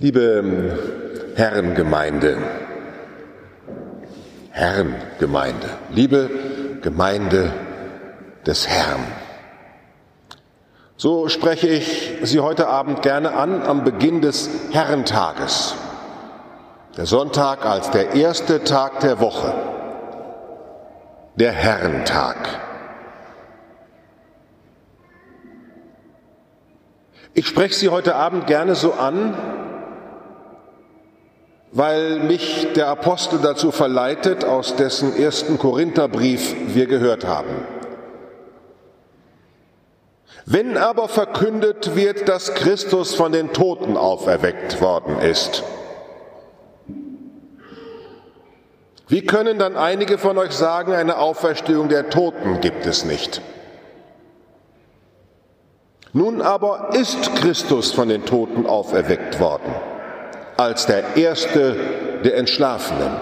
Liebe Herrengemeinde, Herrengemeinde, liebe Gemeinde des Herrn. So spreche ich Sie heute Abend gerne an am Beginn des Herrentages. Der Sonntag als der erste Tag der Woche. Der Herrentag. Ich spreche Sie heute Abend gerne so an, weil mich der Apostel dazu verleitet, aus dessen ersten Korintherbrief wir gehört haben. Wenn aber verkündet wird, dass Christus von den Toten auferweckt worden ist, wie können dann einige von euch sagen, eine Auferstehung der Toten gibt es nicht? Nun aber ist Christus von den Toten auferweckt worden als der erste der Entschlafenen.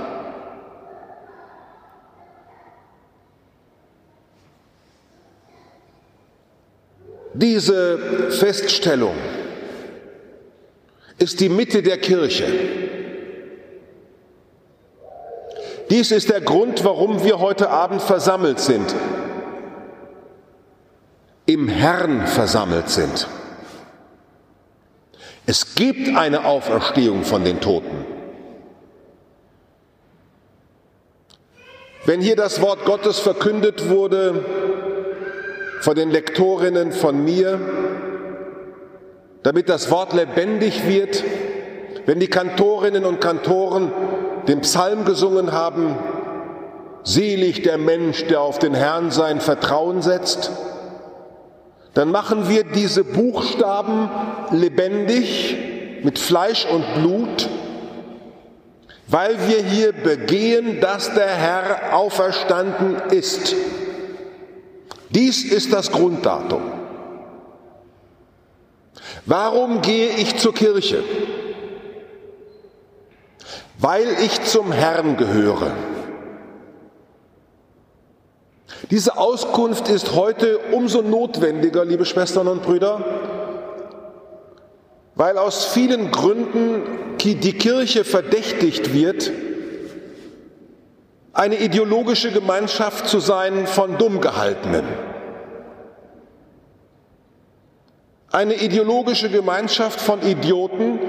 Diese Feststellung ist die Mitte der Kirche. Dies ist der Grund, warum wir heute Abend versammelt sind, im Herrn versammelt sind. Es gibt eine Auferstehung von den Toten. Wenn hier das Wort Gottes verkündet wurde von den Lektorinnen von mir, damit das Wort lebendig wird, wenn die Kantorinnen und Kantoren den Psalm gesungen haben, selig der Mensch, der auf den Herrn sein Vertrauen setzt, dann machen wir diese Buchstaben lebendig mit Fleisch und Blut, weil wir hier begehen, dass der Herr auferstanden ist. Dies ist das Grunddatum. Warum gehe ich zur Kirche? Weil ich zum Herrn gehöre. Diese Auskunft ist heute umso notwendiger, liebe Schwestern und Brüder, weil aus vielen Gründen die Kirche verdächtigt wird, eine ideologische Gemeinschaft zu sein von Dummgehaltenen. Eine ideologische Gemeinschaft von Idioten,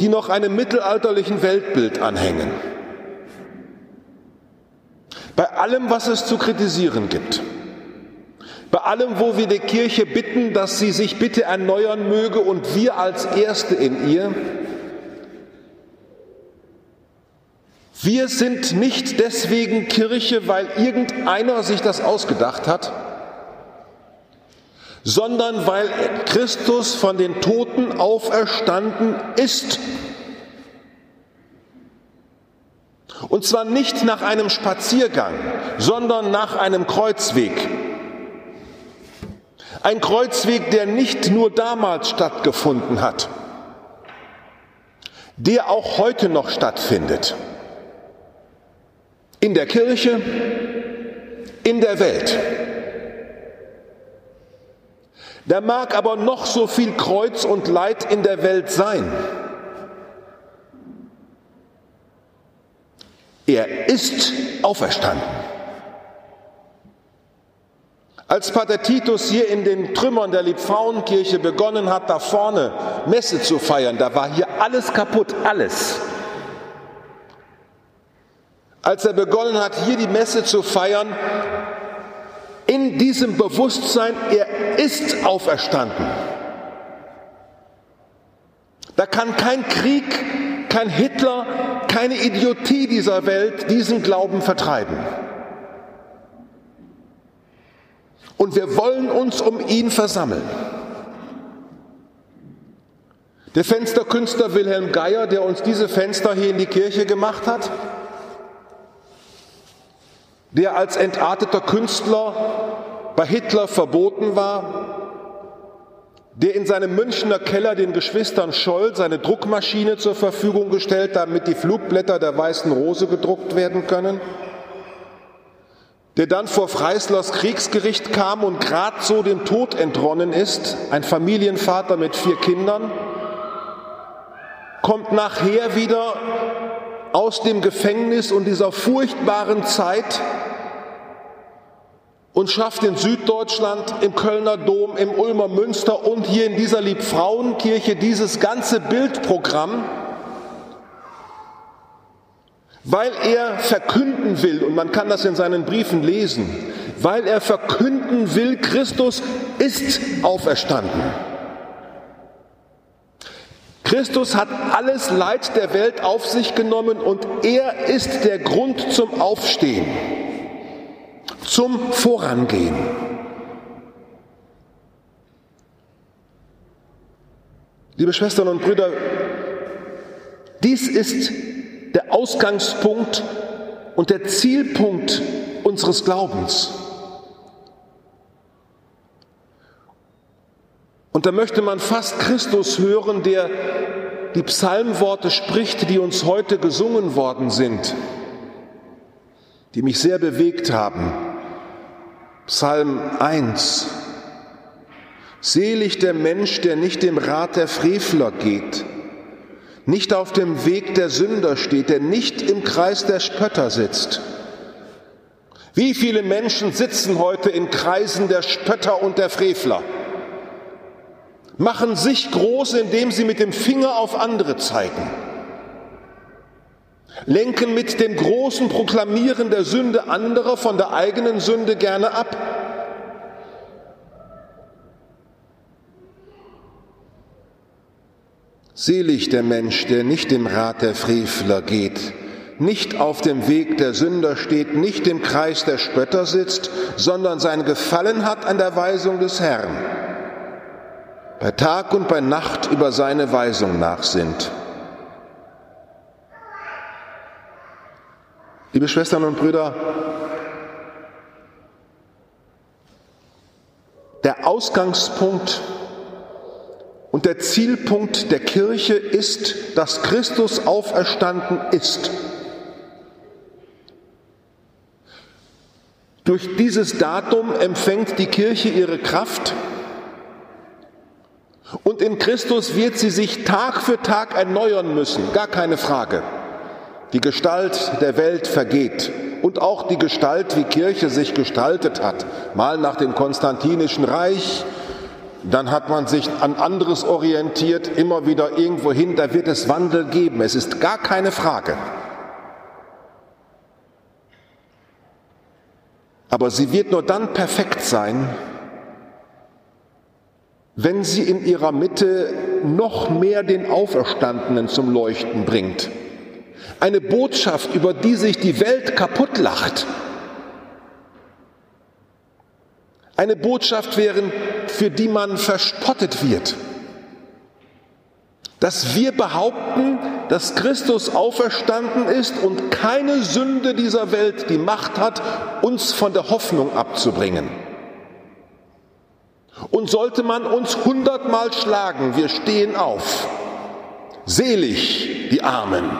die noch einem mittelalterlichen Weltbild anhängen bei allem, was es zu kritisieren gibt, bei allem, wo wir die Kirche bitten, dass sie sich bitte erneuern möge und wir als Erste in ihr, wir sind nicht deswegen Kirche, weil irgendeiner sich das ausgedacht hat, sondern weil Christus von den Toten auferstanden ist Und zwar nicht nach einem Spaziergang, sondern nach einem Kreuzweg. Ein Kreuzweg, der nicht nur damals stattgefunden hat, der auch heute noch stattfindet. In der Kirche, in der Welt. Da mag aber noch so viel Kreuz und Leid in der Welt sein. Er ist auferstanden. Als Pater Titus hier in den Trümmern der Liebfrauenkirche begonnen hat, da vorne Messe zu feiern, da war hier alles kaputt, alles. Als er begonnen hat, hier die Messe zu feiern, in diesem Bewusstsein, er ist auferstanden. Da kann kein Krieg, kein Hitler, keine Idiotie dieser Welt diesen Glauben vertreiben. Und wir wollen uns um ihn versammeln. Der Fensterkünstler Wilhelm Geier, der uns diese Fenster hier in die Kirche gemacht hat, der als entarteter Künstler bei Hitler verboten war, der in seinem Münchner Keller den Geschwistern Scholl seine Druckmaschine zur Verfügung gestellt, damit die Flugblätter der Weißen Rose gedruckt werden können, der dann vor Freislers Kriegsgericht kam und grad so dem Tod entronnen ist, ein Familienvater mit vier Kindern, kommt nachher wieder aus dem Gefängnis und dieser furchtbaren Zeit und schafft in Süddeutschland, im Kölner Dom, im Ulmer Münster und hier in dieser Liebfrauenkirche dieses ganze Bildprogramm, weil er verkünden will, und man kann das in seinen Briefen lesen, weil er verkünden will, Christus ist auferstanden. Christus hat alles Leid der Welt auf sich genommen und er ist der Grund zum Aufstehen, zum Vorangehen. Liebe Schwestern und Brüder, dies ist der Ausgangspunkt und der Zielpunkt unseres Glaubens. Und da möchte man fast Christus hören, der die Psalmworte spricht, die uns heute gesungen worden sind, die mich sehr bewegt haben. Psalm 1. Selig der Mensch, der nicht dem Rat der Frevler geht, nicht auf dem Weg der Sünder steht, der nicht im Kreis der Spötter sitzt. Wie viele Menschen sitzen heute in Kreisen der Spötter und der Frevler? machen sich groß, indem sie mit dem Finger auf andere zeigen, lenken mit dem großen Proklamieren der Sünde anderer von der eigenen Sünde gerne ab. Selig der Mensch, der nicht im Rat der Frevler geht, nicht auf dem Weg der Sünder steht, nicht im Kreis der Spötter sitzt, sondern sein Gefallen hat an der Weisung des Herrn bei Tag und bei Nacht über seine Weisung nachsinnt. Liebe Schwestern und Brüder, der Ausgangspunkt und der Zielpunkt der Kirche ist, dass Christus auferstanden ist. Durch dieses Datum empfängt die Kirche ihre Kraft und in Christus wird sie sich Tag für Tag erneuern müssen, gar keine Frage. Die Gestalt der Welt vergeht und auch die Gestalt, wie Kirche sich gestaltet hat. Mal nach dem Konstantinischen Reich, dann hat man sich an anderes orientiert, immer wieder irgendwo hin, da wird es Wandel geben. Es ist gar keine Frage. Aber sie wird nur dann perfekt sein, wenn sie in ihrer Mitte noch mehr den Auferstandenen zum Leuchten bringt. Eine Botschaft, über die sich die Welt kaputt lacht. Eine Botschaft wären, für die man verspottet wird. Dass wir behaupten, dass Christus auferstanden ist und keine Sünde dieser Welt die Macht hat, uns von der Hoffnung abzubringen. Und sollte man uns hundertmal schlagen, wir stehen auf. Selig die Armen.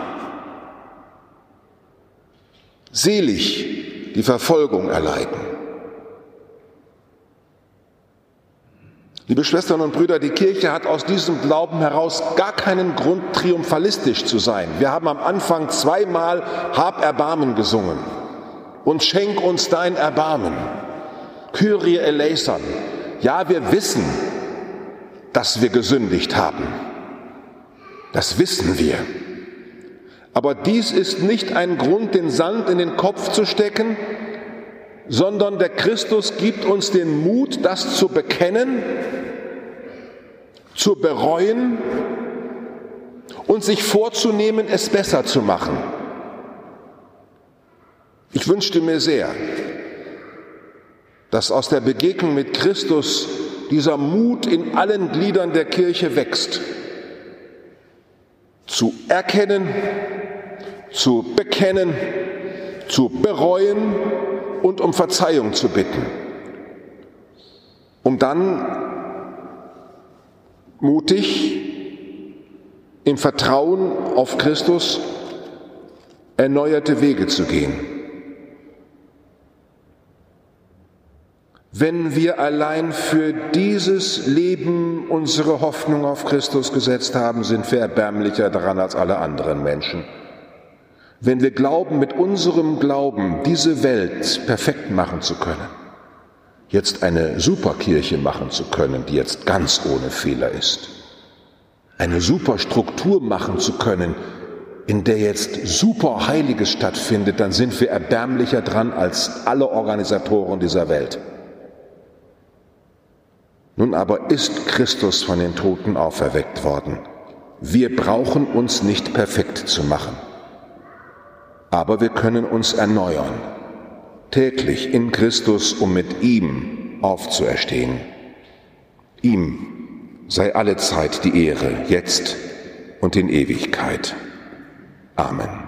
Selig die Verfolgung erleiden. Liebe Schwestern und Brüder, die Kirche hat aus diesem Glauben heraus gar keinen Grund, triumphalistisch zu sein. Wir haben am Anfang zweimal Hab Erbarmen gesungen und schenk uns dein Erbarmen. Kyrie eleison, ja, wir wissen, dass wir gesündigt haben. Das wissen wir. Aber dies ist nicht ein Grund, den Sand in den Kopf zu stecken, sondern der Christus gibt uns den Mut, das zu bekennen, zu bereuen und sich vorzunehmen, es besser zu machen. Ich wünschte mir sehr, dass aus der Begegnung mit Christus dieser Mut in allen Gliedern der Kirche wächst. Zu erkennen, zu bekennen, zu bereuen und um Verzeihung zu bitten. Um dann mutig im Vertrauen auf Christus erneuerte Wege zu gehen. Wenn wir allein für dieses Leben unsere Hoffnung auf Christus gesetzt haben, sind wir erbärmlicher daran als alle anderen Menschen. Wenn wir glauben, mit unserem Glauben diese Welt perfekt machen zu können, jetzt eine Superkirche machen zu können, die jetzt ganz ohne Fehler ist, eine Superstruktur machen zu können, in der jetzt super Heiliges stattfindet, dann sind wir erbärmlicher dran als alle Organisatoren dieser Welt. Nun aber ist Christus von den Toten auferweckt worden. Wir brauchen uns nicht perfekt zu machen, aber wir können uns erneuern, täglich in Christus, um mit ihm aufzuerstehen. Ihm sei alle Zeit die Ehre, jetzt und in Ewigkeit. Amen.